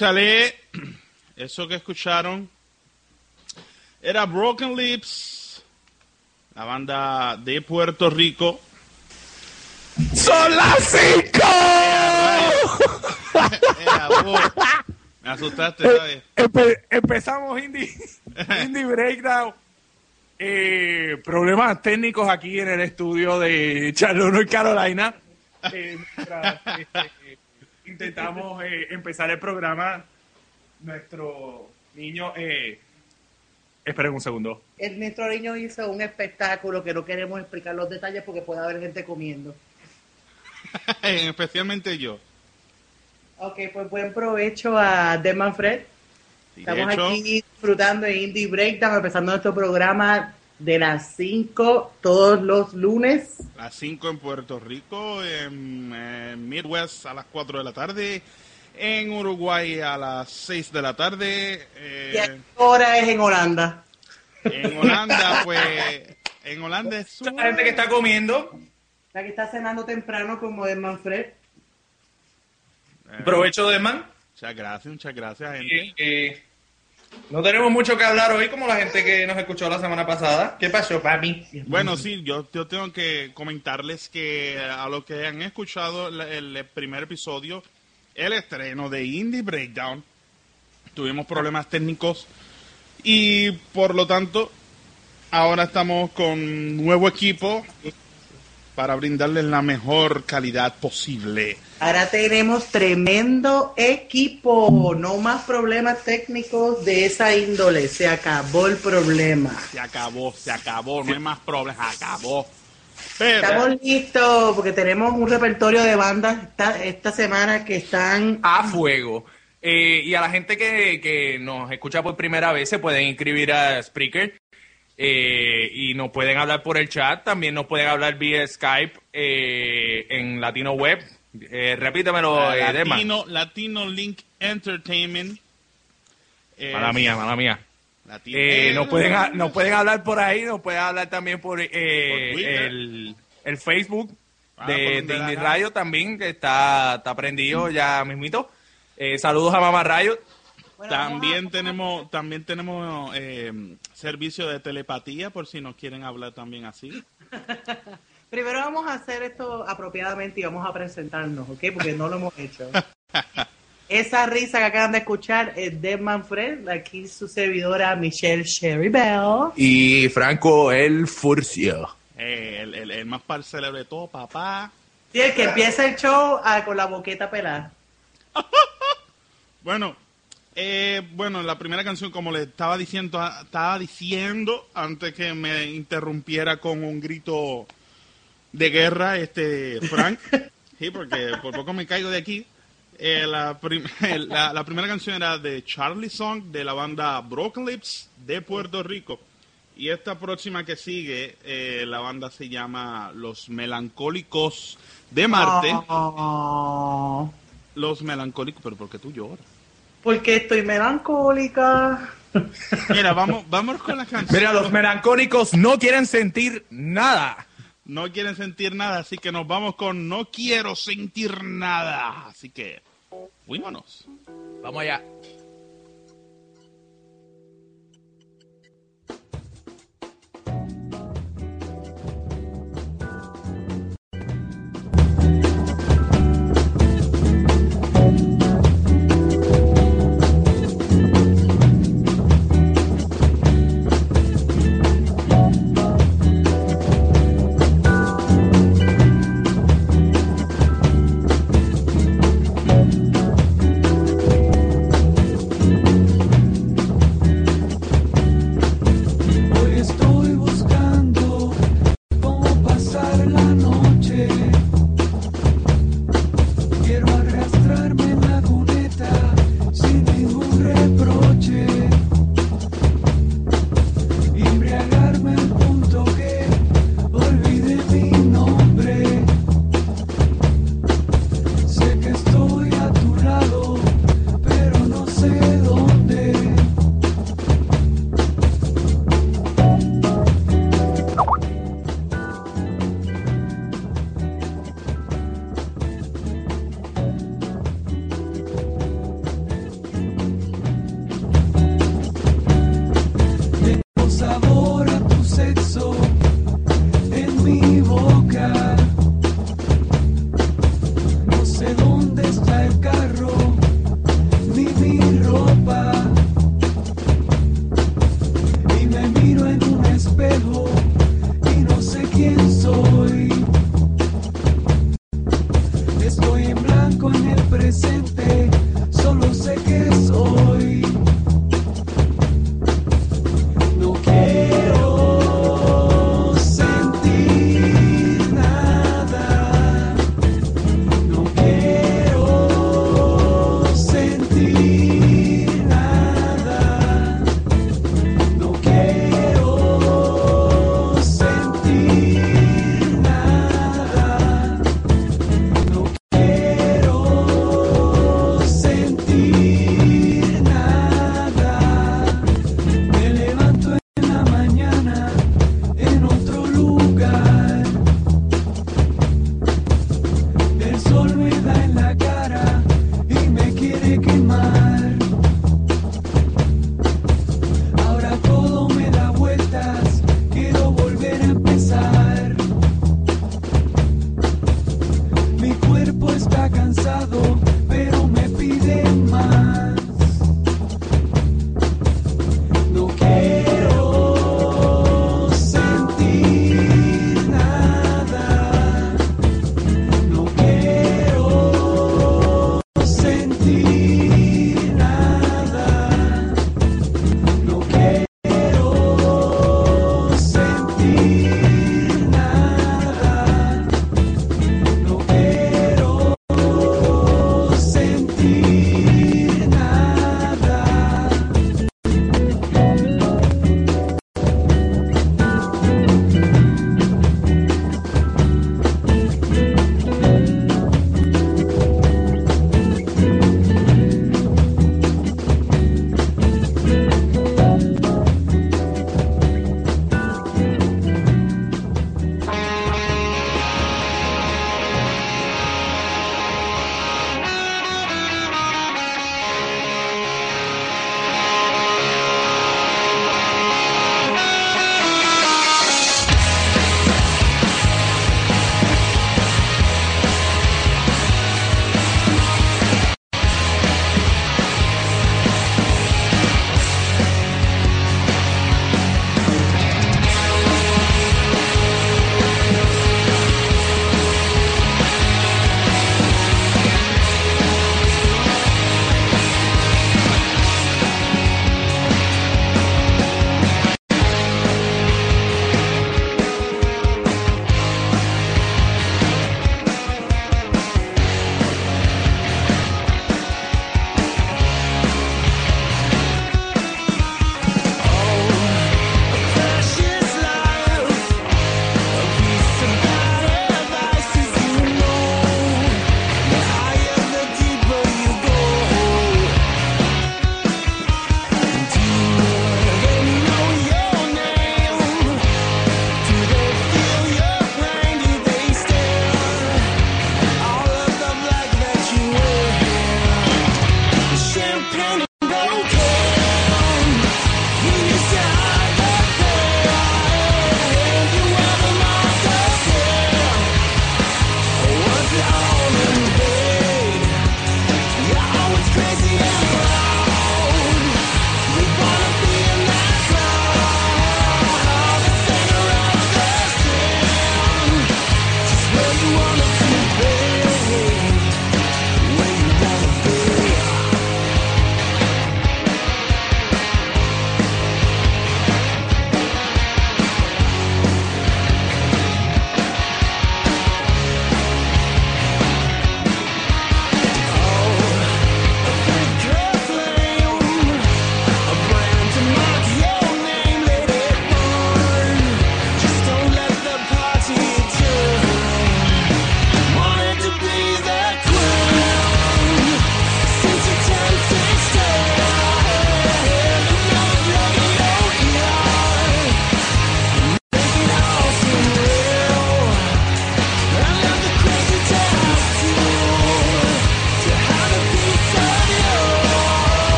Échale. Eso que escucharon era Broken Lips, la banda de Puerto Rico. ¡Son las cinco! Era. Me asustaste, ¿sabes? Empe- empezamos Indie, Indie Breakdown. Eh, problemas técnicos aquí en el estudio de Charlotte, North Carolina. Eh, mientras, eh, intentamos eh, empezar el programa. Nuestro niño. Eh, esperen un segundo. El nuestro niño hizo un espectáculo que no queremos explicar los detalles porque puede haber gente comiendo. Especialmente yo. Ok, pues buen provecho a Deman Fred. Estamos de hecho, aquí disfrutando de Indie Breakdown, empezando nuestro programa de las 5 todos los lunes. a 5 en Puerto Rico, en, en Midwest a las 4 de la tarde, en Uruguay a las 6 de la tarde, eh, ¿Y a qué hora es en Holanda? en Holanda, pues, en Holanda es Mucha gente que está comiendo. La que está cenando temprano como es Manfred. Provecho de man. Muchas gracias, muchas gracias, gente. Eh, eh, no tenemos mucho que hablar hoy como la gente que nos escuchó la semana pasada. ¿Qué pasó, papi? Bueno, sí, yo, tengo que comentarles que a los que han escuchado el, el primer episodio, el estreno de Indie Breakdown, tuvimos problemas técnicos y por lo tanto ahora estamos con nuevo equipo para brindarles la mejor calidad posible. Ahora tenemos tremendo equipo. No más problemas técnicos de esa índole. Se acabó el problema. Se acabó, se acabó, no hay más problemas, acabó. Pero, Estamos listos porque tenemos un repertorio de bandas esta, esta semana que están A fuego. Eh, y a la gente que, que nos escucha por primera vez se pueden inscribir a Spreaker eh, y nos pueden hablar por el chat. También nos pueden hablar vía Skype eh, en Latino Web. Eh, repítemelo, eh, Dema. Latino, Latino Link Entertainment. Eh, Mala mía, mala mía. Latino- Eh, nos, pueden, nos pueden hablar por ahí, nos pueden hablar también por, eh, Por el, el Facebook Ah, de, de Indie también, que está, está prendido ya mismito. Eh, saludos a Mamá Rayo. Bueno, También a- tenemos, también tenemos eh, servicio de telepatía por si nos quieren hablar también así. Primero vamos a hacer esto apropiadamente y vamos a presentarnos, ¿ok? Porque no lo hemos hecho. Esa risa que acaban de escuchar es de Manfred, aquí su servidora Michelle Sherry Bell. Y Franco El Furcio. Eh, el, el, el más par célebre de todo, papá. Sí, el que empieza el show ah, con la boqueta pelada. Bueno, eh, bueno, la primera canción, como le estaba diciendo, estaba diciendo antes que me interrumpiera con un grito de guerra, este Frank, sí, porque por poco me caigo de aquí. Eh, la, prim- la, la primera canción era de Charlie Song de la banda Broken Lips de Puerto Rico. Y esta próxima que sigue, eh, la banda se llama Los Melancólicos de Marte. Oh, Los Melancólicos, pero ¿por qué tú lloras? porque estoy melancólica. Mira, vamos, vamos con la canción. Mira, los melancólicos no quieren sentir nada. No quieren sentir nada, así que nos vamos con No quiero sentir nada. Así que, fuímonos. Vamos allá.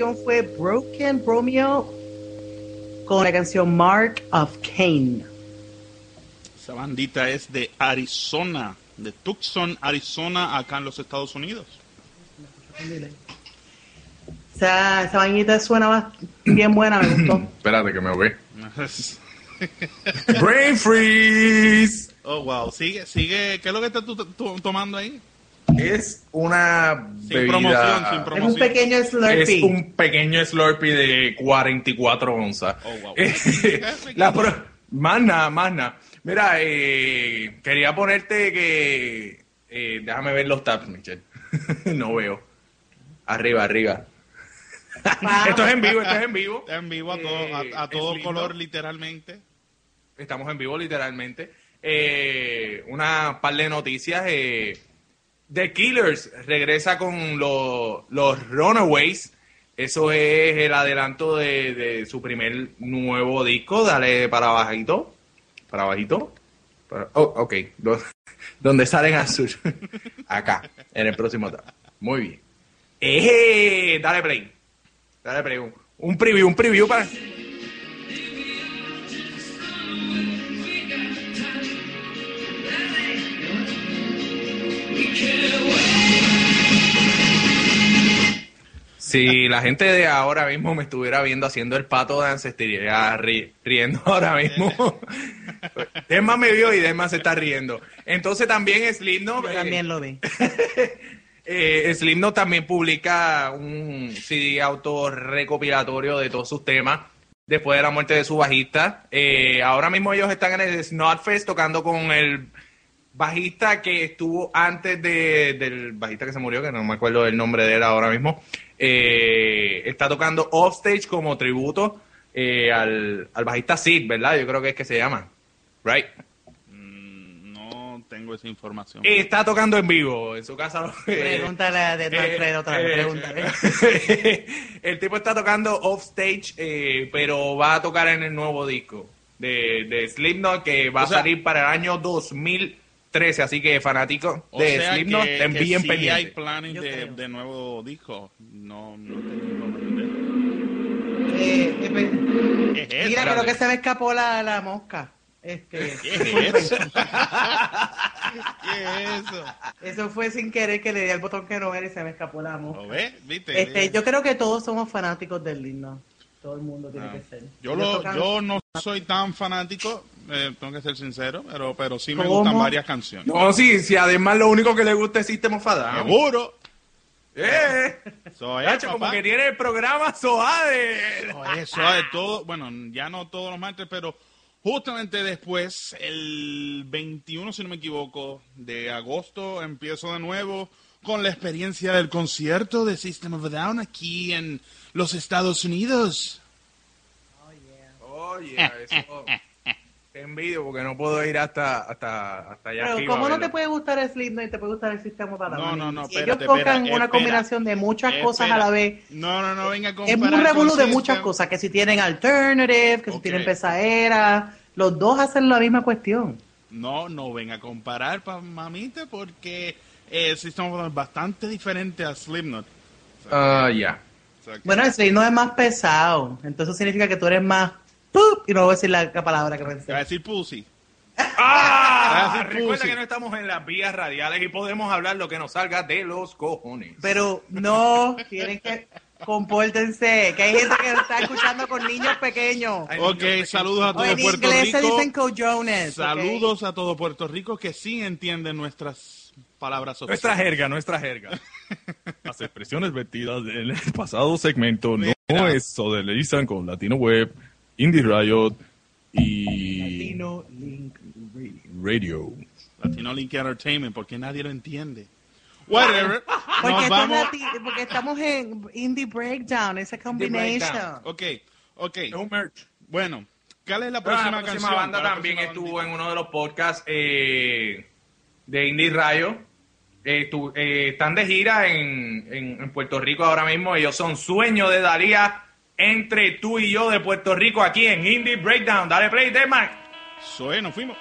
Canción fue Broken Romeo con la canción Mark of Cain. Esa bandita es de Arizona, de Tucson, Arizona, acá en los Estados Unidos. Esa, esa vainita suena bien buena, me gustó. Espérate que me voy. Brain freeze. oh, wow. Sigue, sigue. ¿Qué es lo que estás tú, tú tomando ahí? Es una Sin bebida. promoción, sin Es un promoción. pequeño Es Slurpee. un pequeño Slurpee de 44 onzas. Oh, wow. La pro- Más nada, más nada. Mira, eh, quería ponerte que... eh, déjame ver los tabs, Michelle. no veo. Arriba, arriba. esto es en vivo, esto es en vivo. Está en vivo a todo, Eh, a, a todo es color, literalmente. Estamos en vivo literalmente. Eh, una par de noticias. Eh, The Killers regresa con lo- los Runaways. Eso es el adelanto de, de su primer nuevo disco. Dale para bajito. Para bajito. Para- oh, ok. Do- Donde salen azul. Acá, en el próximo tab. Muy bien. Eh, dale play. Dale play. Un preview, un preview para... Si la gente de ahora mismo me estuviera viendo haciendo el pato de estaría ri- riendo ahora mismo. Desma me vio y Desma se está riendo. Entonces también Slipknot, Yo eh, también lo vi. eh, Slipknot también publica un CD autorrecopilatorio de todos sus temas después de la muerte de su bajista. Eh, ahora mismo ellos están en el Snotfest tocando con el bajista que estuvo antes de, del bajista que se murió, que no me acuerdo del nombre de él ahora mismo, eh, está tocando offstage como tributo eh, al, al bajista Sid, ¿verdad? Yo creo que es que se llama. Right. Mm, No tengo esa información. Y está tocando en vivo en su casa. Pregúntale a Dead Man Eh, Fred otra vez, eh, pregúntale. el tipo está tocando offstage, eh, pero va a tocar en el nuevo disco de, de Slipknot que va O sea- a salir para el año 2013. Así que fanáticos O de sea Slipknot, que, estén que bien sí pendientes. hay planes de, nuevo disco. No, no tengo información de eso. Eh, eh, pe- ¿Qué es eso? mira, creo que se me escapó la, la mosca. Este, ¿Qué es eso? ¿Qué es eso? eso fue sin querer que le di al botón que no era y se me escapó la mosca. ¿Lo ves? ¿Viste? Este, yo creo que todos somos fanáticos del himno. Todo el mundo tiene Ah. que ser. Yo, lo, yo no soy tan fanático, eh, tengo que ser sincero, pero, pero sí me ¿Cómo? gustan varias canciones. No, sí, si además lo único que le gusta es System of a Down. Seguro. ¡Eh! Soy Nacho, como que tiene el programa Soade. Eso de todo, bueno, ya no todos los martes, pero justamente después, el 21, si no me equivoco, de agosto, empiezo de nuevo con la experiencia del concierto de System of a Down aquí en los Estados Unidos. Oye, eso. Te envidio porque no puedo ir hasta, hasta, hasta allá Pero arriba, ¿cómo no te puede gustar el Slipknot y te puede gustar el sistema para No, no, no, Si espérate, ellos tocan espera, una espera. combinación de muchas cosas a la vez. No, no, no, venga a Es comparar un revolú con de muchas cosas, que si tienen alternative, que si tienen pesadera, los dos hacen la misma cuestión. No, no venga a comparar, pa, mamita, porque eh, System of a Down es bastante diferente a Slipknot. Ah, ya. O sea que- Bueno, el Slipknot es más pesado, entonces significa que tú eres más... ¡pup! Y no voy a decir la, la palabra que Te pensé. voy a decir pussy. ¡Ah! Recuerda Pussy. que no estamos en las vías radiales y podemos hablar lo que nos salga de los cojones. Pero no, tienen que... Compórtense, que hay gente que está escuchando con niños pequeños. Ok, niños saludos a todo en Puerto inglés se Rico. dicen cojones. Saludos a todo Puerto Rico que sí entienden nuestras palabras Nuestra obscenas. jerga, nuestra jerga. Las expresiones vertidas en el pasado segmento no Mira. es solidarizan con Latino Web, Indie Riot y Latino Link Radio. Latino Link Entertainment, porque nadie lo entiende. Whatever. Porque, es vamos. porque estamos en Indie Breakdown, esa combination. Breakdown. Ok, ok. Un merch. Bueno, ¿cuál es la Pero próxima la próxima canción? banda ¿Cuál es la también próxima estuvo bandita? en uno de los podcasts eh, de Indie Rayo. Eh, eh, están de gira en, en- en Puerto Rico ahora mismo. Ellos son Sueño de Daría entre tú y yo de Puerto Rico aquí en Indie Breakdown. Dale play, Mark. Soy, nos fuimos.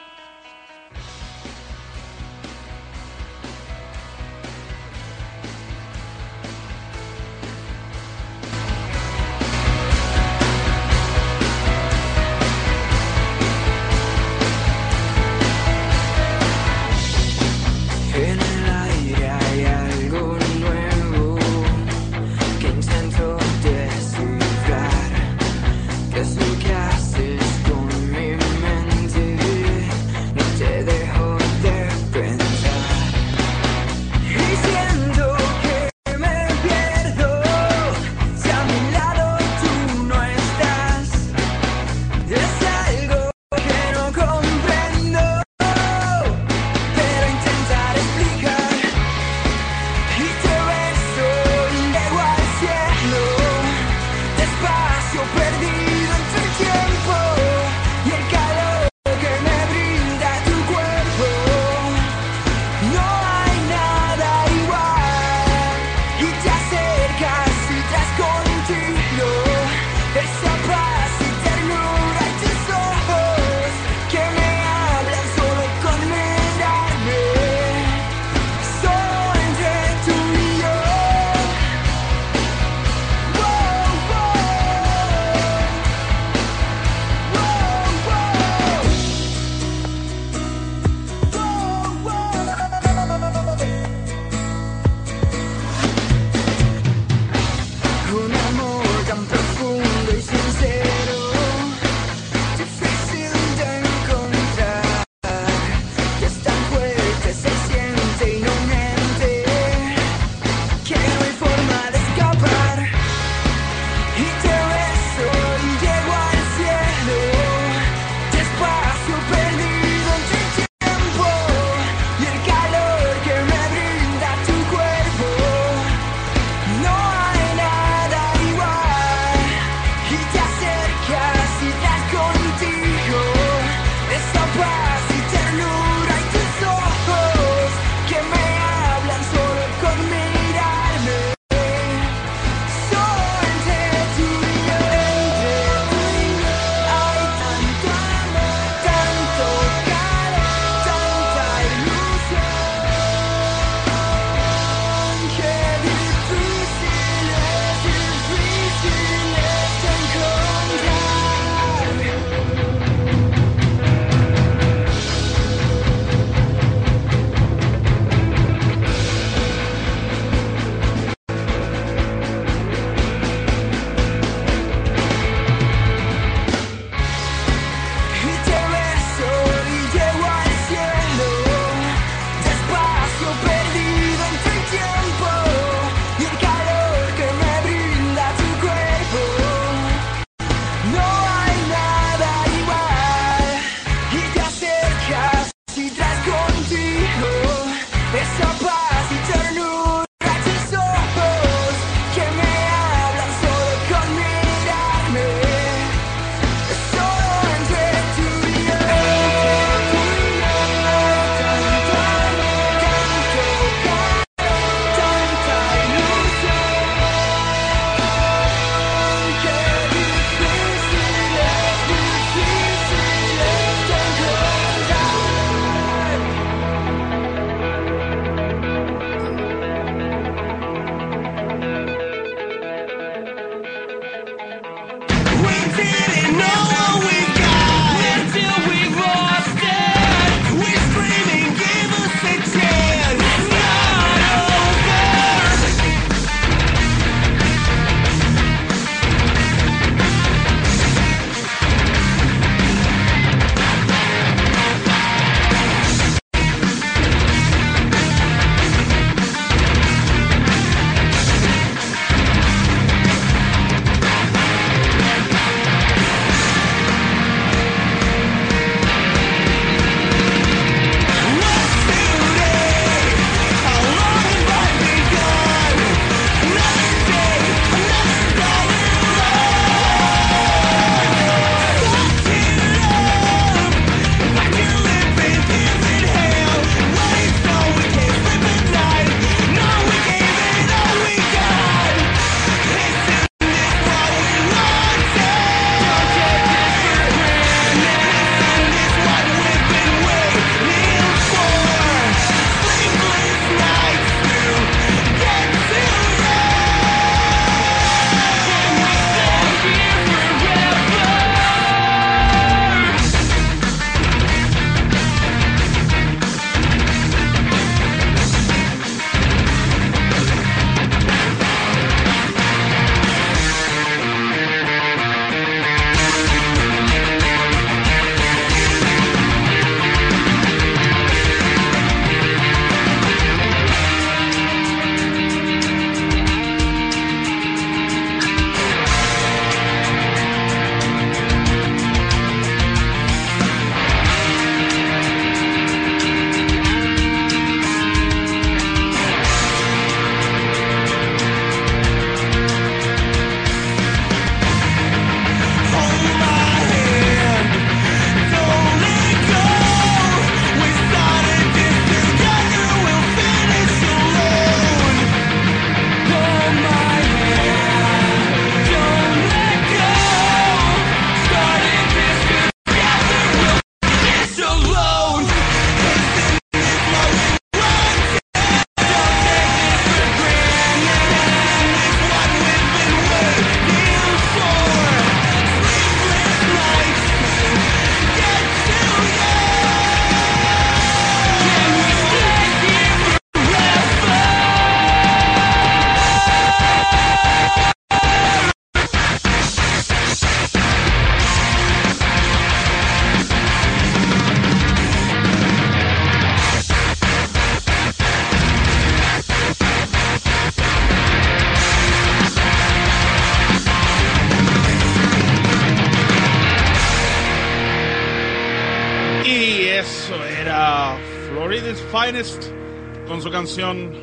Con su canción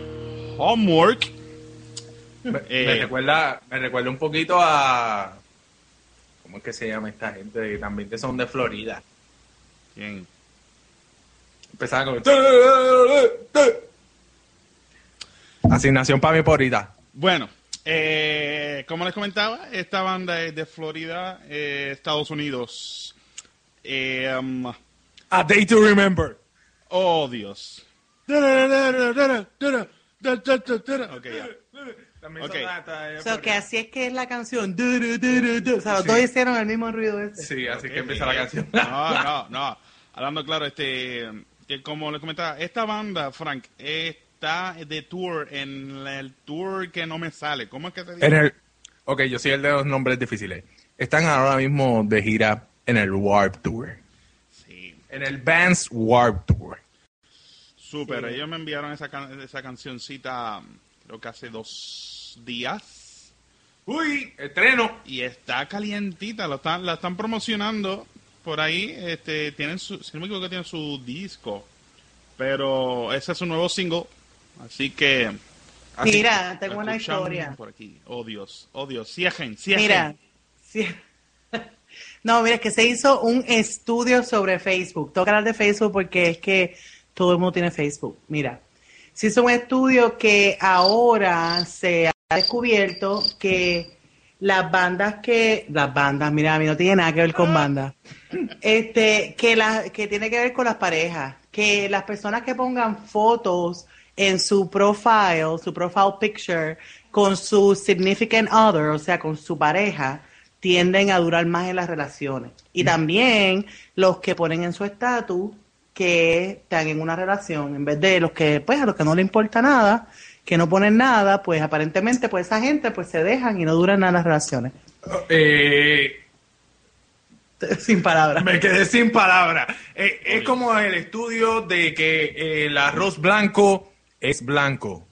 Homework. Me, Eh, me recuerda, me recuerda un poquito a. ¿Cómo es que se llama esta gente? Que también que son de Florida. Bien. Empezaba con. Asignación para mi porrita. Bueno, eh, como les comentaba, esta banda es de Florida, eh, Estados Unidos. Um, A Day to Remember. oh, Dios. Ok, ya. También Ok. son hasta- O sea, que así es que es la canción. Du, du, du, du, du. O sea, los dos hicieron el mismo ruido ese. Sí, así Ok, que empieza la canción. No, no, no. Hablando claro, este, que como les comentaba, esta banda, Frank, está de tour en el tour que no me sale. ¿Cómo es que se dice? En el, ok, yo soy el de los nombres difíciles. Están ahora mismo de gira en el Warp Tour. Sí, En el Vans Warp Tour. Súper. Ellos me enviaron esa, can- esa cancioncita, creo que hace dos días. Uy, estreno. Y está calientita, lo están, la están promocionando por ahí. Este, tienen su, si no me equivoco, tienen su disco. Pero ese es su nuevo single. Así que. así- Mira, tengo una historia. Por aquí. Oh Dios, oh Dios. Ciejen, ciejen. Mira, sí. no, mira, es que se hizo un estudio sobre Facebook. Tengo hablar de Facebook porque es que todo el mundo tiene Facebook. Mira, se hizo un estudio que ahora se ha descubierto que las bandas que, las bandas, mira, a mí no tiene nada que ver con bandas, este, que la, que tiene que ver con las parejas, que las personas que pongan fotos en su profile, su profile picture, con su significant other, o sea, con su pareja, tienden a durar más en las relaciones. Y también los que ponen en su estatus que están en una relación, en vez de los que, pues, a los que no le importa nada, que no ponen nada, pues aparentemente, pues esa gente, pues se dejan y no duran nada las relaciones. Eh, Sin palabras. me quedé sin palabras. Eh, es como el estudio de que eh, el arroz blanco es blanco.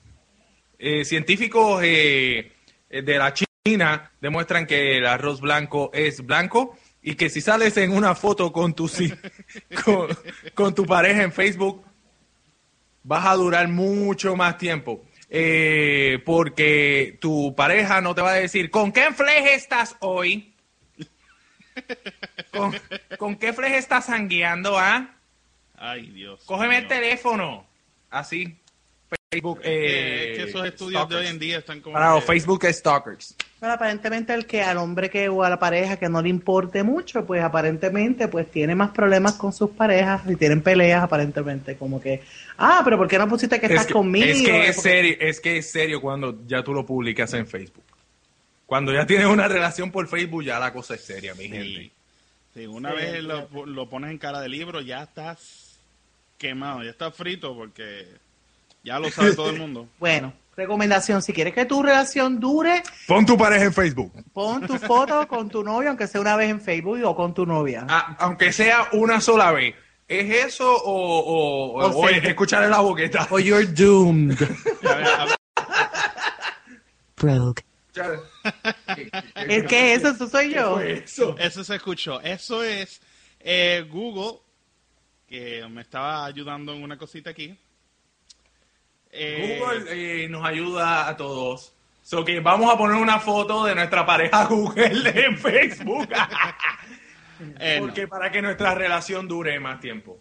Eh, científicos de la China demuestran que el arroz blanco es blanco y que si sales en una foto con tu, con, con tu pareja en Facebook, vas a durar mucho más tiempo. Eh, porque tu pareja no te va a decir, ¿con qué fleje estás hoy? ¿Con, con qué fleje estás sangueando, ah? Ay, Dios. Cógeme el teléfono. Así. Facebook. Eh, Es que esos estudios de hoy en día están como. Para los que- Facebook Stalkers. Pero aparentemente el que al hombre que o a la pareja que no le importe mucho, pues aparentemente pues tiene más problemas con sus parejas y tienen peleas aparentemente, como que, ah, pero ¿por qué no pusiste que estás que, conmigo? es que es Porque- serio, es que es serio cuando ya tú lo publicas en Facebook. Cuando ya tienes una relación por Facebook, ya la cosa es seria, mi gente. Sí. Una Sí, vez lo, lo pones en cara de libro, ya estás quemado, ya estás frito porque ya lo sabe todo el mundo. Bueno, recomendación, si quieres que tu relación dure, Pon tu pareja en Facebook. pon tu foto con tu novio, aunque sea una vez en Facebook o con tu novia. Ah, aunque sea una sola vez. ¿Es eso o, o, o- O o sea- es escucharle la boqueta? O you're doomed. Broke. es que eso, eso soy yo. Eso. Eso se escuchó. Eso es eh, Google, que me estaba ayudando en una cosita aquí. Eh, Google eh, nos ayuda a todos. So que vamos a poner una foto de nuestra pareja Google en Facebook. eh, no. Porque para que nuestra relación dure más tiempo.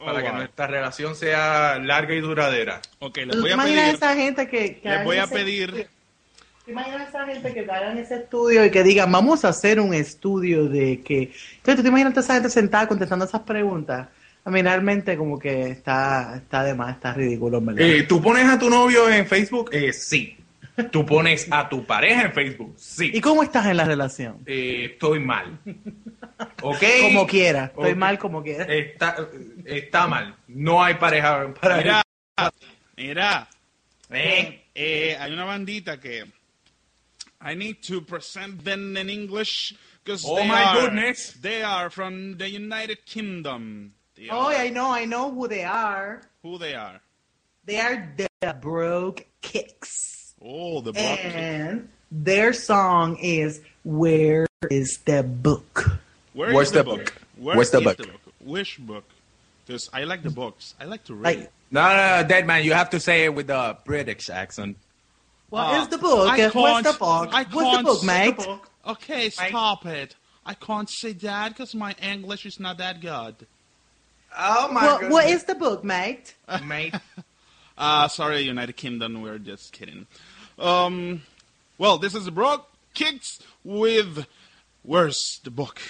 Oh, Para que wow. nuestra relación sea larga y duradera. Ok, les ¿Tú voy a pedir. esa gente que, que Les voy a ese- pedir. ¿Te imaginas esa gente que hagan ese estudio y que digan, vamos a hacer un estudio de que... Entonces, ¿tú te imaginas a esa gente sentada contestando esas preguntas? Realmente como que está, está de más, está ridículo. Eh, ¿Tú pones a tu novio en Facebook? Eh, sí. ¿Tú pones a tu pareja en Facebook? Sí. ¿Y cómo estás en la relación? Eh, estoy mal. ¿Ok? Como quiera, estoy mal como quiera. Está, está mal. No hay pareja para Mira, mira, ¿Eh? eh, hay una bandita que I need to present them in English because Oh they my are goodness. they are from the United Kingdom. Oh, I know, I know who they are. Who they are? They are the Broke Kicks. Oh, the Broke And their song is Where is the Book? Where Where's the, the, book? book? Where's the book? the book? Which book? Because I like the books. I like to read. Like, no, no, no, dead man. You have to say it with a British accent. What uh, is the book? Where's the book? I What's the book, mate? The book. Okay, stop mate. it. I can't say that because my English is not that good. Oh my well, What is the book, mate? Mate. uh, sorry, United Kingdom. We're just kidding. Um, well, this is Brock Kicks with Where's the Book?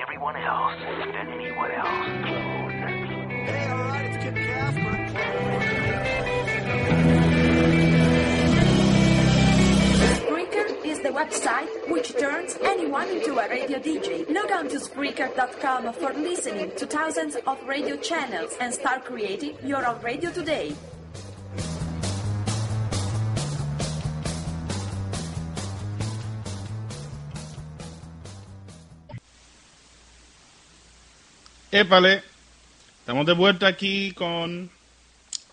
Everyone else than anyone else. Hey, alright, it's Casper. Spreaker is the website which turns anyone into a radio DJ. Log on to Spreaker.com for listening to thousands of radio channels and start creating your own radio today. Épale, estamos de vuelta aquí con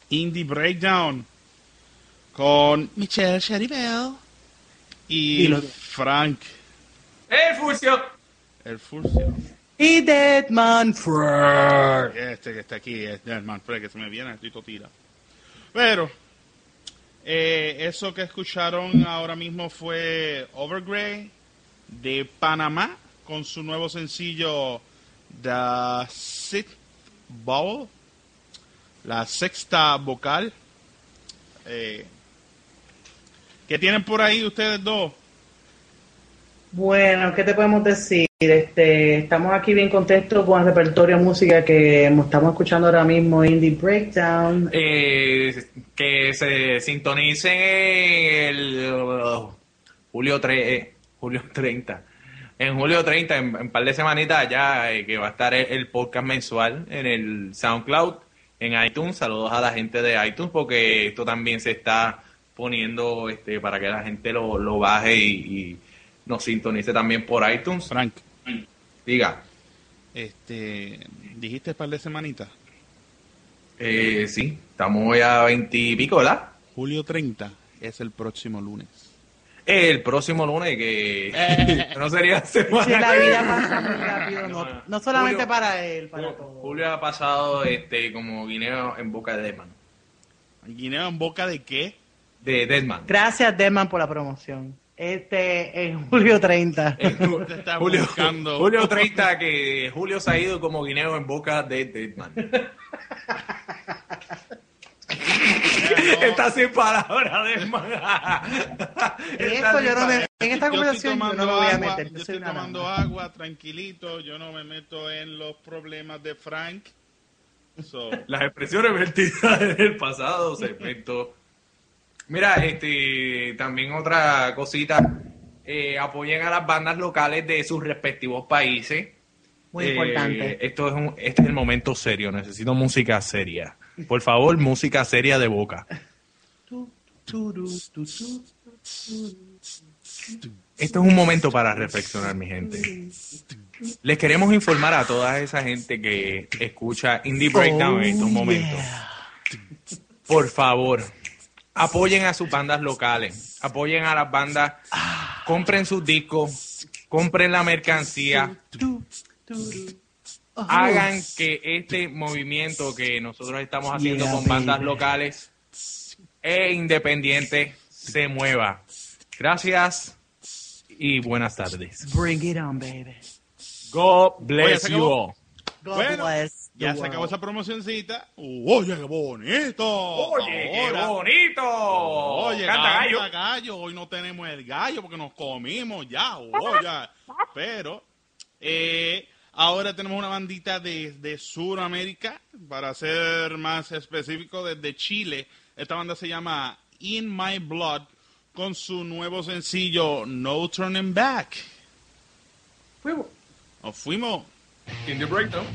Indie Breakdown, con Michelle Charibel y, Y los- Frank, ¡El Furcio! el Furcio. Y Deadman Fred. Este que está aquí es del Manfred, que se me viene, estoy todo tirado. Pero, eh, eso que escucharon ahora mismo fue Overgrey de Panamá con su nuevo sencillo The Sixth Vowel, la sexta vocal. Eh, ¿Qué tienen por ahí ustedes dos? Bueno, ¿qué te podemos decir? Este, estamos aquí bien contentos con el repertorio de música que estamos escuchando ahora mismo, Indie Breakdown. Eh, que se sintonicen el uh, julio, 3, eh, julio 30. En julio 30, en un par de semanitas ya, eh, que va a estar el, el podcast mensual en el SoundCloud, en iTunes. Saludos a la gente de iTunes porque esto también se está poniendo este para que la gente lo, lo baje y, y nos sintonice también por iTunes. Frank, Diga. este, dijiste par de semanitas. Eh, sí, estamos ya a 20 y pico, ¿verdad? Julio 30 es el próximo lunes. El próximo lunes, que no sería semana. Sí, la vida pasa muy rápido, no, no solamente Julio- para él, para Julio, todos. Julio ha pasado este como guineo en boca de Deadman. ¿Guineo en boca de qué? De Deadman. Gracias, Deadman, por la promoción. Este, en julio 30. Usted está Julio, buscando. Julio 30, que Julio se ha ido como guineo en boca de Deadman. Está sin palabras, Deadman. Esto yo no me, en esta Yo conversación yo no me voy a agua, meter. yo Yo estoy tomando agua, tranquilito, yo no me meto en los problemas de Frank. So, Las expresiones vertidas en el pasado segmento. Mira, este, también otra cosita. eh, apoyen a las bandas locales de sus respectivos países. Muy Eh, importante. Esto es un, este es el momento serio. Necesito música seria. Por favor, música seria de boca. Esto es un momento para reflexionar, mi gente. Les queremos informar a toda esa gente que escucha Indie Breakdown en estos momentos. Por favor, apoyen a sus bandas locales, apoyen a las bandas, compren sus discos, compren la mercancía, hagan que este movimiento que nosotros estamos haciendo Yeah, con bandas baby. locales e independientes se mueva. Gracias y buenas tardes. Bring it on, baby. God Oye, bless se you all. God Bueno, bless ya se acabó esa promocioncita. Oye, qué bonito. Oye, qué Ahora- bonito. Oye, Canta gallo. gallo. Hoy no tenemos el gallo porque nos comimos ya. Oye, pero eh, ahora tenemos una bandita de, de Sudamérica, para ser más específico, desde Chile. Esta banda se llama In My Blood con su nuevo sencillo No Turning Back. Fuimos. Nos fuimos. Indie Breakdown.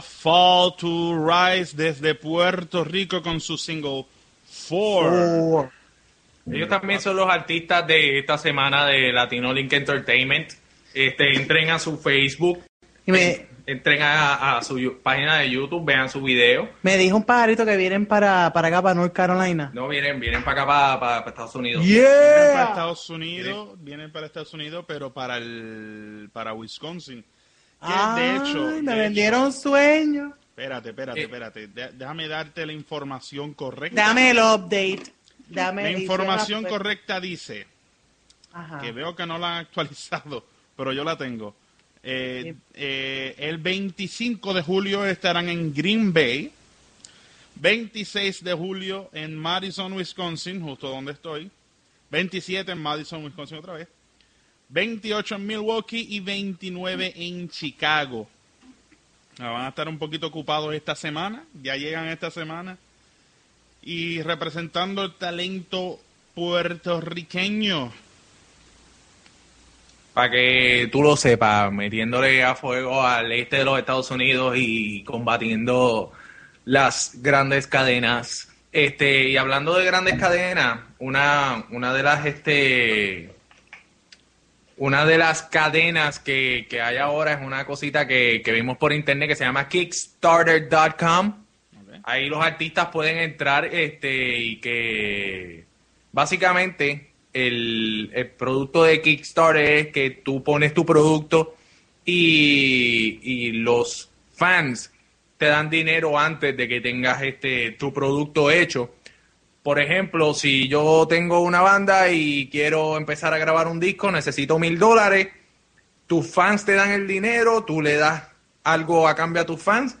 Fall to Rise desde Puerto Rico con su single Four. Ellos también son los artistas de esta semana de Latino Link Entertainment. Este, entren a su Facebook. Y me, entren a, a su página de YouTube, vean su video. Me dijo un pajarito que vienen para, para acá, para North Carolina. No, vienen, vienen para acá, para, para- para Estados Unidos. Vienen para ¡Yeah! Estados Unidos, vienen para Estados Unidos, pero para el para Wisconsin. Ay, de hecho, me de hecho- vendieron sueños. espérate, espérate, Eh. espérate. De- déjame darte la información correcta. Dame el update. Dame la información correcta dice Ajá. que veo que no la han actualizado, pero yo la tengo. Eh, eh, el 25 de julio estarán en Green Bay. 26 de julio en Madison, Wisconsin, justo donde estoy. 27 en Madison, Wisconsin otra vez. 28 en Milwaukee y 29 en Chicago. Ah, Van a estar un poquito ocupados esta semana, ya llegan esta semana. Y representando el talento puertorriqueño. Para que tú lo sepas, metiéndole a fuego al este de los Estados Unidos y combatiendo las grandes cadenas. Este, y hablando de grandes cadenas, una, una de las este una de las cadenas que, que hay ahora es una cosita que, que vimos por internet que se llama Kickstarter.com. Ahí los artistas pueden entrar este y que básicamente el, el producto de Kickstarter es que tú pones tu producto y, y los fans te dan dinero antes de que tengas este tu producto hecho. Por ejemplo, si yo tengo una banda y quiero empezar a grabar un disco, necesito mil dólares, tus fans te dan el dinero, tú le das algo a cambio a tus fans,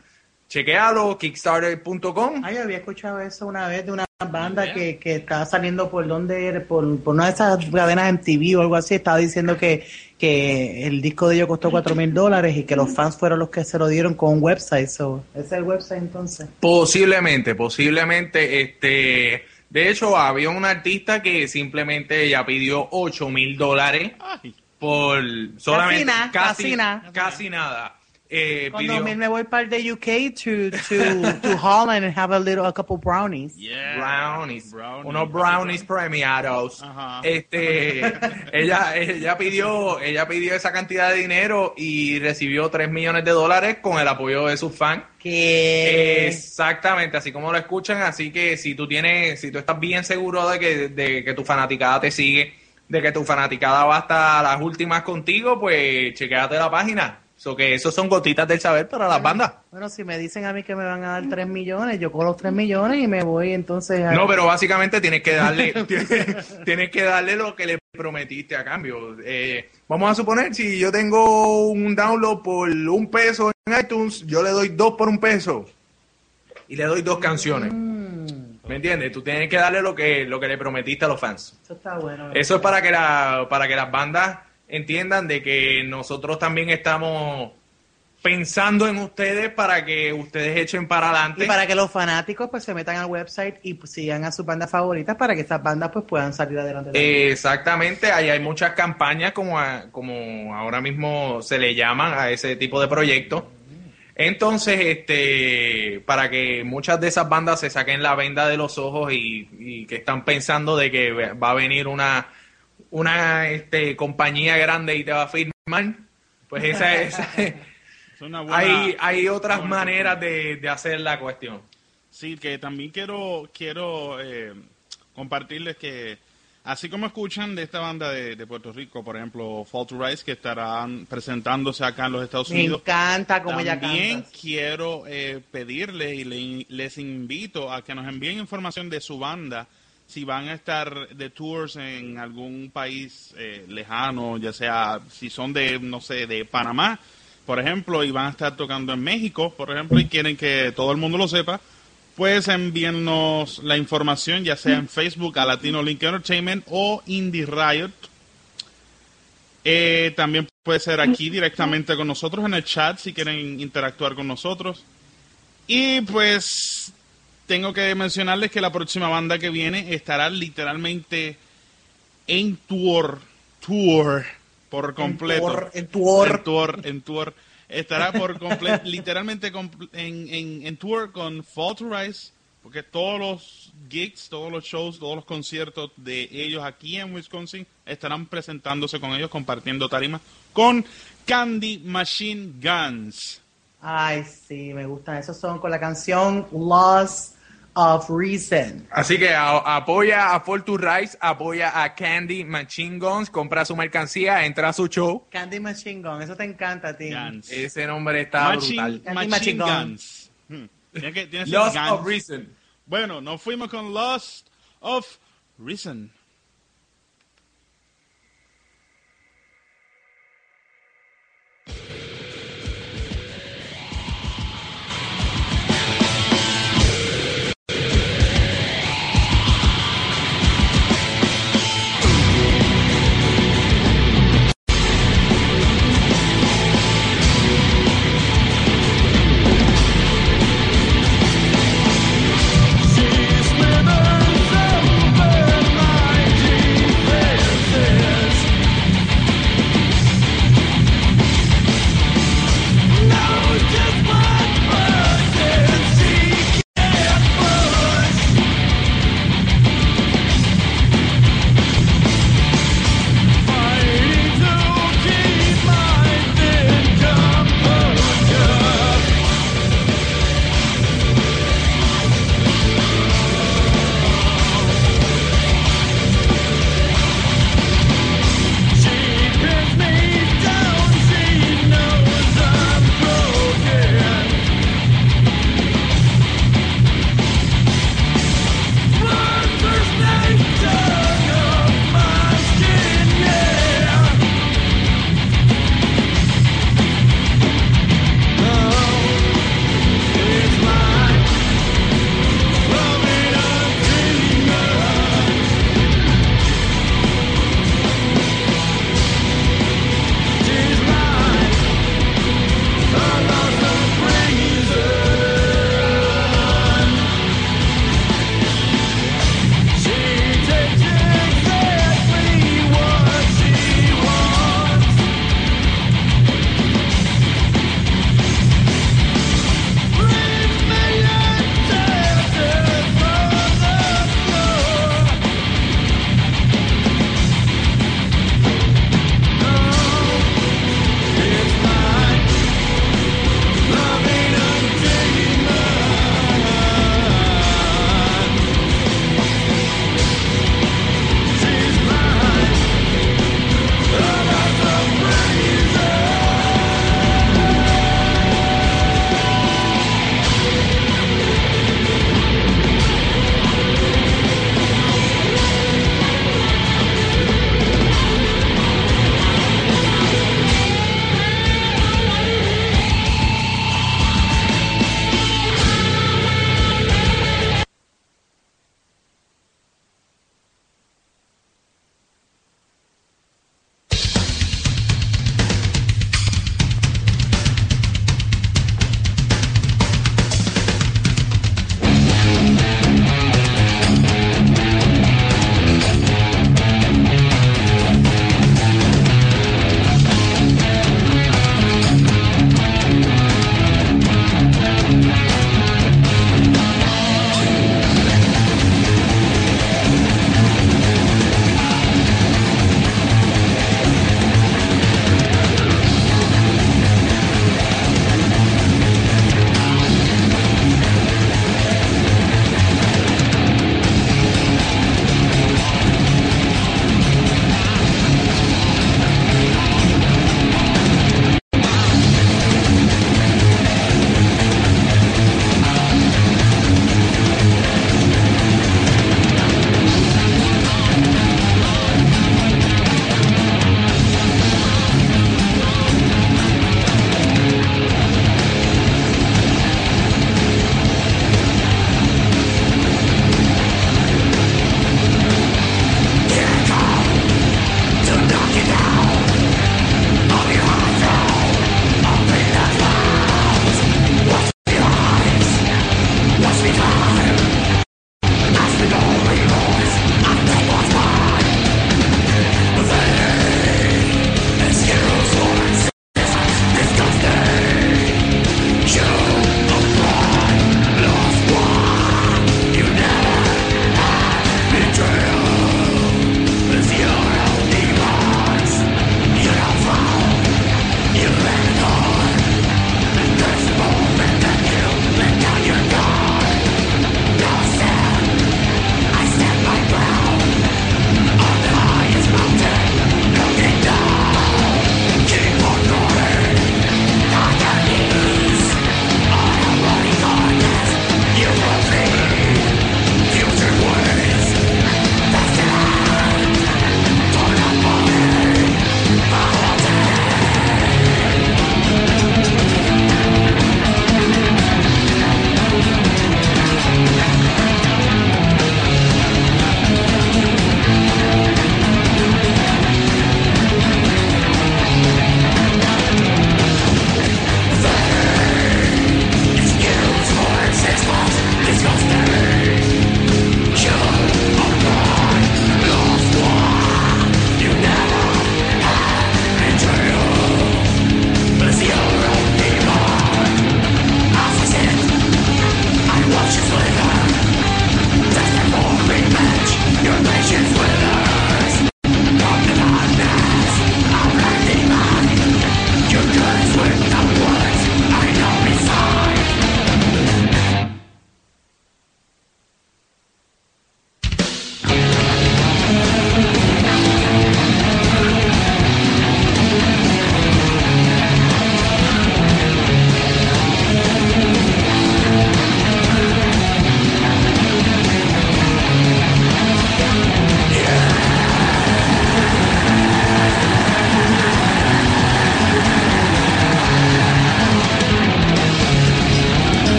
chequealo, kickstarter.com. Ay, había escuchado eso una vez de una banda que, que estaba saliendo por donde era, por, por una de esas cadenas en TV o algo así, estaba diciendo que, que el disco de ellos costó cuatro mil dólares y que los fans fueron los que se lo dieron con un website. So, ese es el website entonces. Posiblemente, posiblemente, este, de hecho había un artista que simplemente ya pidió 8 mil dólares por solamente casi nada. casi nada. Eh, Cuando pidió me, me voy para el de UK to, to, to Holland and have a little, a couple brownies. brownies, unos brownies premiados. Este, ella, ella pidió, ella pidió esa cantidad de dinero y recibió 3 millones de dólares con el apoyo de sus fans. Que Exactamente, así como lo escuchan, así que si tú tienes, si tú estás bien seguro de que, de que tu fanaticada te sigue, de que tu fanaticada va hasta las últimas contigo, pues chequéate la página. So que esos son gotitas del saber para las bandas. Bueno, si me dicen a mí que me van a dar 3 millones, yo cojo los 3 millones y me voy entonces a... No, pero básicamente tienes que darle, tienes, tienes que darle lo que le prometiste a cambio. Eh, vamos a suponer, si yo tengo un download por un peso en iTunes, yo le doy dos por un peso y le doy dos canciones. ¿Me entiendes? Tú tienes que darle lo que, lo que le prometiste a los fans. Eso está bueno. Eso es para que, la, para que las bandas entiendan de que nosotros también estamos pensando en ustedes para que ustedes echen para adelante. Y para que los fanáticos pues se metan al website y pues, sigan a sus bandas favoritas para que estas bandas pues puedan salir adelante. Eh, Exactamente, ahí hay muchas campañas como, a- como ahora mismo se le llaman a ese tipo de proyectos. Entonces, este, para que muchas de esas bandas se saquen la venda de los ojos y, y que están pensando de que va a venir una, una este, compañía grande y te va a firmar, pues esa es... Es una buena- hay, hay otras buena maneras de, de hacer la cuestión. Sí, que también quiero quiero eh, compartirles que así como escuchan de esta banda de, de Puerto Rico, por ejemplo, Fall to Rise, que estarán presentándose acá en los Estados Me Unidos. encanta cómo ella También quiero eh, pedirles y le- les invito a que nos envíen información de su banda, si van a estar de tours en algún país eh, lejano, ya sea si son de, no sé, de Panamá, por ejemplo, y van a estar tocando en México, por ejemplo, y quieren que todo el mundo lo sepa, pues envíennos la información, ya sea en Facebook a Latino Link Entertainment o Indie Riot. Eh, también puede ser aquí directamente con nosotros en el chat si quieren interactuar con nosotros. Y pues tengo que mencionarles que la próxima banda que viene estará literalmente en tour, tour por completo. en tour. En tour, en tour. Estará por completo, literalmente en, en, en tour con Fall to Rise, porque todos los gigs, todos los shows, todos los conciertos de ellos aquí en Wisconsin estarán presentándose con ellos, compartiendo tarimas con Candy Machine Guns. Ay, sí, me gustan. Esos son con la canción Loss of Reason. Así que a- apoya a For to Rise, apoya a Candy Machine Guns, compra su mercancía, entra a su show. Candy Machine Gun, eso te encanta a ti. Ese nombre está Machine, brutal. Machine Machine Gun. Guns. Hmm. Que- Lost Guns. of Reason. Bueno, nos fuimos con Lost of Reason.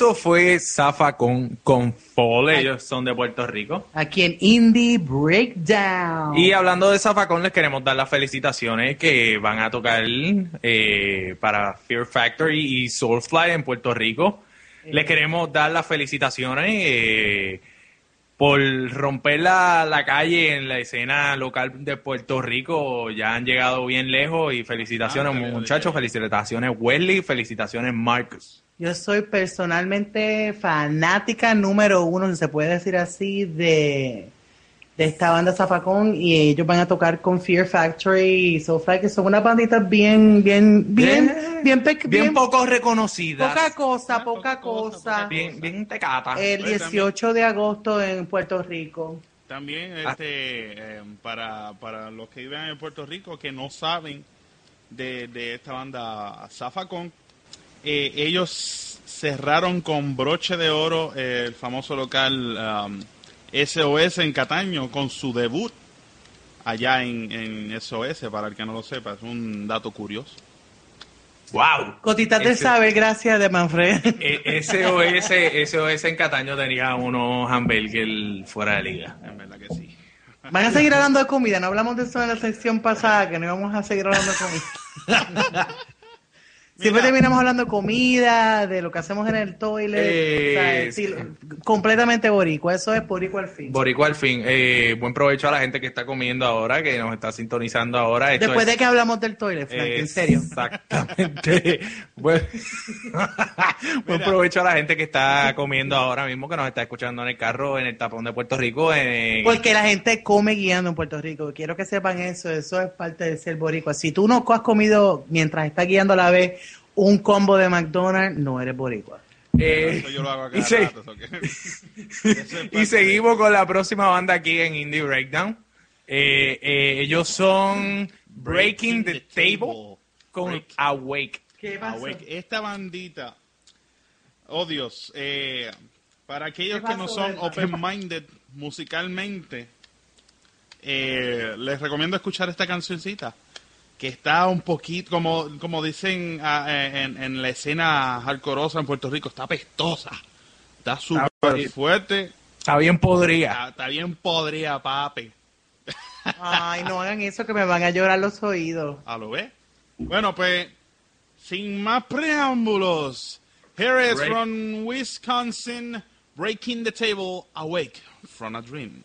Eso fue Zafacón con Fall. Ellos son de Puerto Rico. Aquí en Indie Breakdown. Y hablando de Zafacón, les queremos dar las felicitaciones que van a tocar eh, para Fear Factory y Soulfly en Puerto Rico. Les queremos dar las felicitaciones eh, por romper la, la calle en la escena local de Puerto Rico. Ya han llegado bien lejos y felicitaciones muchachos, felicitaciones Wesley, felicitaciones Marcus. Yo soy personalmente fanática número uno, si se puede decir así, de, de esta banda Zafacón y ellos van a tocar con Fear Factory y Soulfly, que son unas banditas bien, bien, bien, bien, pe- Bien poco reconocidas. poca cosa, poca cosa. Bien, bien tecata. El 18 de agosto en Puerto Rico. También Ah. este, eh, para, para los que viven en Puerto Rico que no saben de, de esta banda Zafacón, eh, ellos cerraron con broche de oro eh, el famoso local um, SOS en Cataño con su debut allá en, en SOS, para el que no lo sepa, es un dato curioso. ¡Wow! Cotitas de Ese- saber, gracias de Manfred. Eh, SOS, SOS en Cataño tenía unos hamburgers fuera de liga. En verdad que sí. Van a seguir hablando de comida, no hablamos de eso en la sección pasada, que no íbamos a seguir hablando de comida. Siempre terminamos hablando de comida, de lo que hacemos en el toilet, Eh, o sea, sí, completamente boricua, eso es boricua al fin. Boricua al fin. Eh, buen provecho a la gente que está comiendo ahora, que nos está sintonizando ahora. Esto Después es- de que hablamos del toilet, Frank, en serio. Exactamente. Buen, buen provecho a la gente que está comiendo ahora mismo, que nos está escuchando en el carro, en el tapón de Puerto Rico. En... Porque la gente come guiando en Puerto Rico. Quiero que sepan eso. Eso es parte de ser boricua. Si tú no has comido mientras estás guiando a la vez un combo de McDonald's, no eres boricua. Eh, Eso yo lo hago a y cada se- rato, ¿so qué? y seguimos con la próxima banda aquí en Indie Breakdown. Eh, eh, ellos son Breaking the Table con Awake. Awake. Esta bandita, oh Dios, eh, para aquellos ¿Qué que no son open-minded musicalmente, eh, les recomiendo escuchar esta cancioncita, que está un poquito, como, como dicen ah, eh, en, en la escena hardcoreosa en Puerto Rico, está pestosa, está súper fuerte, Está bien podrida. está, está bien podrida, papi. Ay, no hagan eso que me van a llorar los oídos. ¿A lo ve? Bueno, pues, sin más preámbulos, here is Break- from Wisconsin, Breaking the Table, Awake from a Dream.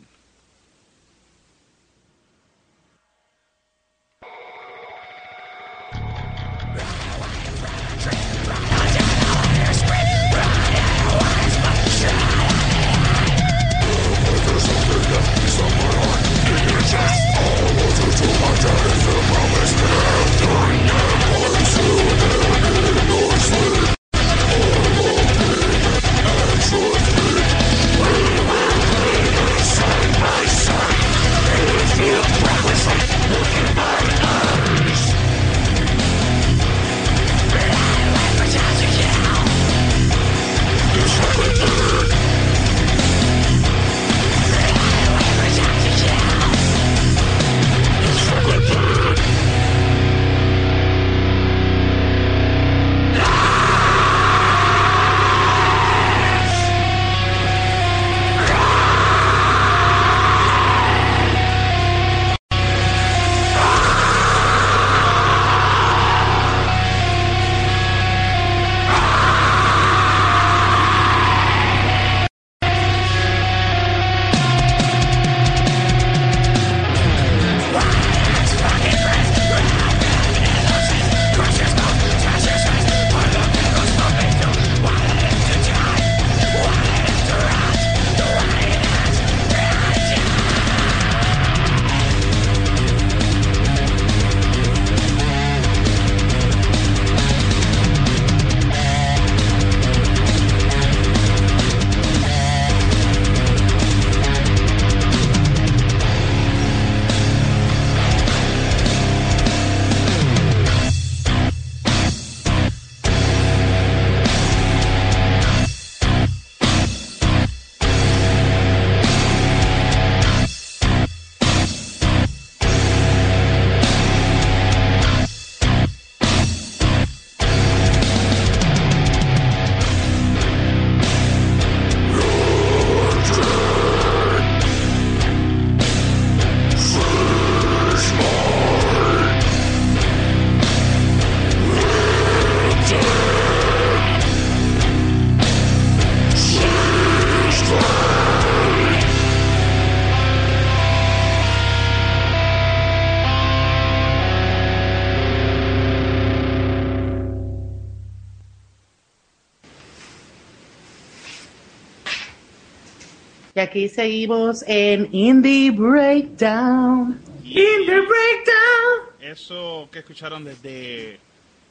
Aquí seguimos en Indie Breakdown. Indie Breakdown. Eso que escucharon desde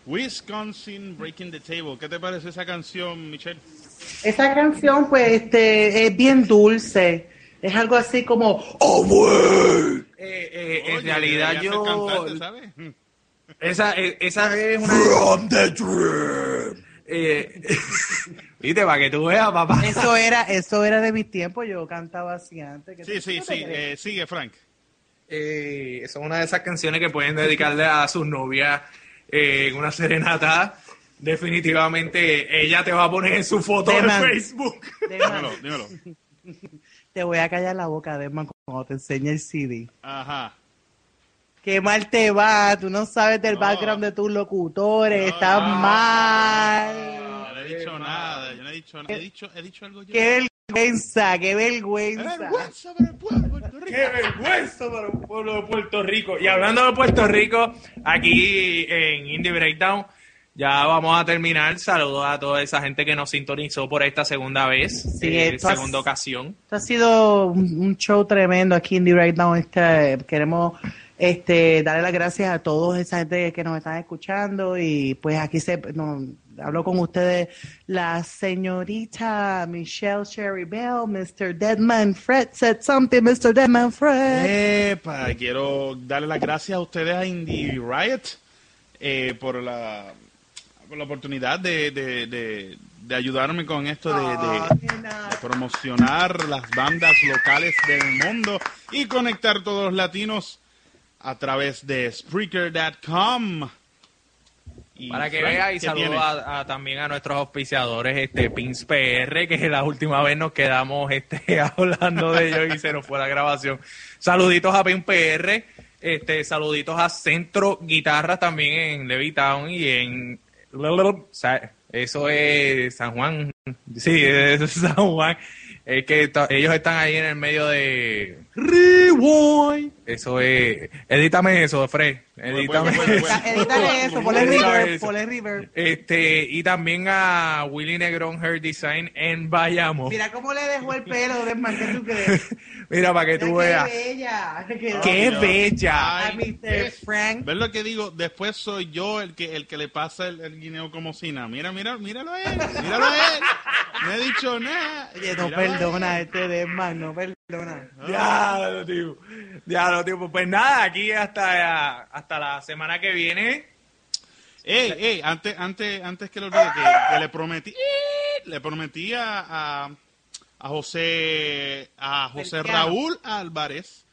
Wisconsin Breaking the Table. ¿Qué te parece esa canción, Michelle? Esa canción, pues, este, es bien dulce. Es algo así como, ¡Oh, güey! Eh, eh, en realidad yo... cantante, ¿sabes? Esa, eh, esa es una... From the dream. Eh, Viste, para que tú veas, papá. Eso era, eso era de mi tiempo, yo cantaba así antes. que Sí, sí, ¿tú te sí. eh, sigue, Frank. Eh, es una de esas canciones que pueden dedicarle a sus novias eh, en una serenata. Definitivamente ella te va a poner en su foto de Deman. Facebook. Deman, Dímelo, dímelo. te voy a callar la boca, Desman, cuando te enseñe el CD. Ajá. Qué mal te va, tú no sabes del No. background de tus locutores, No, estás no. mal. No le he dicho nada. Yo no he dicho nada. He dicho, he dicho algo yo. Qué vergüenza, qué vergüenza. vergüenza para el pueblo de Puerto Rico. ¡Qué vergüenza para un pueblo de Puerto Rico! Y hablando de Puerto Rico, aquí en Indie Breakdown, ya vamos a terminar. Saludos a toda esa gente que nos sintonizó por esta segunda vez, Sí, eh, segunda ocasión. Esto ha sido un, show tremendo aquí en The Breakdown. Este, queremos este, darle las gracias a toda esa gente que nos están escuchando y pues aquí se no, habló con ustedes la señorita Michelle Sherry Bell, Mr. Deadman Fred said something, Mr. Deadman Fred. Epa, quiero darle las gracias a ustedes a Indie Riot eh, por la por la oportunidad de, de, de, de ayudarme con esto de promocionar las bandas locales del mundo y conectar todos los latinos a través de Spreaker.com. Para que Frank, vea y ¿qué saludos tienes? a, a- también a nuestros auspiciadores, este Pins PR, que la última vez nos quedamos este, hablando de ellos y se nos fue la grabación. Saluditos a Pins PR, este, saluditos a Centro Guitarras también en Levittown y en eso es San Juan, sí, es San Juan. Es que ellos están ahí en el medio de Rewind. Eso es, edítame eso, Fred. Edítame. bueno, bueno, bueno. Edítale eso, ponle reverb, ponle reverb. Este, y también a Willy Negrón Hair Design en Bayamo. Mira, Mira cómo le dejó el pelo, Deadman, ¿qué tú crees? para que tú Qué veas. bella. ¡Qué bella! A Mr. Frank. ¿Ves lo que digo? Después soy yo el que el que le pasa el, el guineo como sina. Mira, mira, míralo a él, míralo a él. No he dicho nada. Oye, no Míralo a perdona este Deadman, no perdona. Diablo, tío. Diablo, tío. Pues nada, aquí hasta, hasta la semana que viene. Ey, ey, antes, antes, antes que lo olvide, que, que le prometí, le prometí a, a, a José, a José. Raúl Álvarez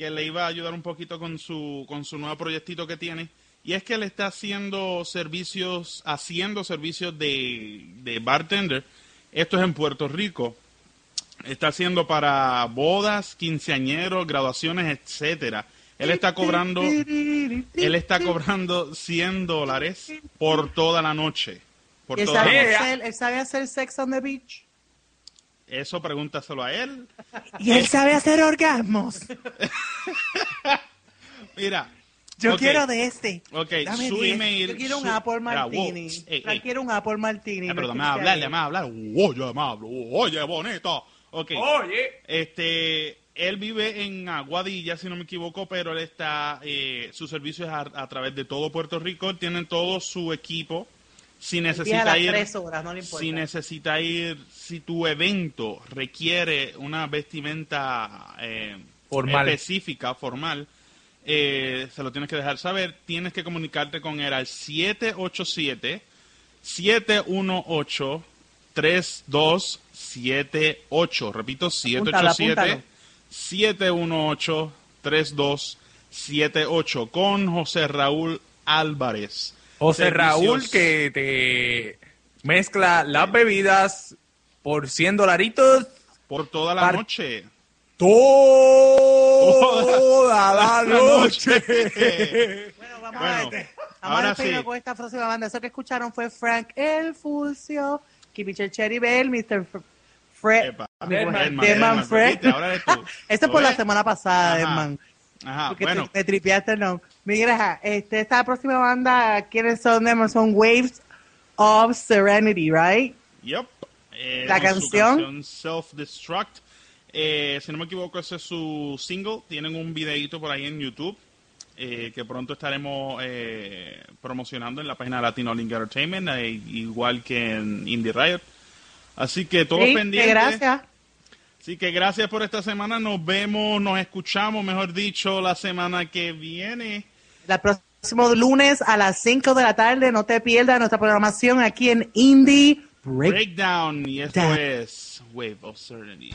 que le iba a ayudar un poquito con su, con su nuevo proyectito que tiene. Y es que él está haciendo servicios, haciendo servicios de, de bartender. Esto es en Puerto Rico. Está haciendo para bodas, quinceañeros, graduaciones, etcétera. Él está cobrando, él está cobrando 100 dólares por toda la noche. Por ¿Él toda la sabe, noche. hacer, él sabe hacer sex on the beach. Eso pregúntaselo a él. Y él sabe hacer orgasmos. Mira. Yo ok, quiero de este. Ok, Dame su diez. email. Yo quiero un su- Apple Mira, wow, Martini. ey, Frank ey. quiere un Apple Martini. Eh, pero dame a hablar, dame a hablar. Oye, me hablo. Oye, bonito. Ok. Oye. Este, él vive en Aguadilla, si no me equivoco, pero él está, eh, su servicio es a, a través de todo Puerto Rico. Tienen todo su equipo. Si necesita ir, tres horas, no le importa. si necesita ir, si tu evento requiere una vestimenta eh, Formal. específica, formal, eh, se lo tienes que dejar saber. Tienes que comunicarte con él al 787 718 3278. Repito, Apúntalo, 787 718 3278 con José Raúl Álvarez. José Servicios- Raúl que te mezcla las bebidas por 100 dolaritos por toda la noche. toda la noche. Bueno, vamos Bueno, a ver. Vamos ahora a despedirnos sí. con esta próxima banda. Eso que escucharon fue Frank El Fulcio, Kipicher Cherry Bell, Mr. Fred. Deadman, Fred. Este es ¿Lo por la semana pasada. Deadman. Ajá, Porque bueno. te, me tripiaste nombre. Mira, este, esta próxima banda, ¿quiénes son? Son Waves of Serenity, right? Yep. Eh, La canción. canción Self Destruct. Eh, si no me equivoco, ese es su single. Tienen un videito por ahí en YouTube eh, que pronto estaremos eh, promocionando en la página Latino Link Entertainment, eh, igual que en Indie Riot. Así que todos Sí, pendientes. gracias. Así que gracias por esta semana. Nos vemos, nos escuchamos, mejor dicho, la semana que viene. El próximo lunes a las 5 de la tarde, no te pierdas nuestra programación aquí en Indie Break. Breakdown. Y esto Down. es Wave of Serenity.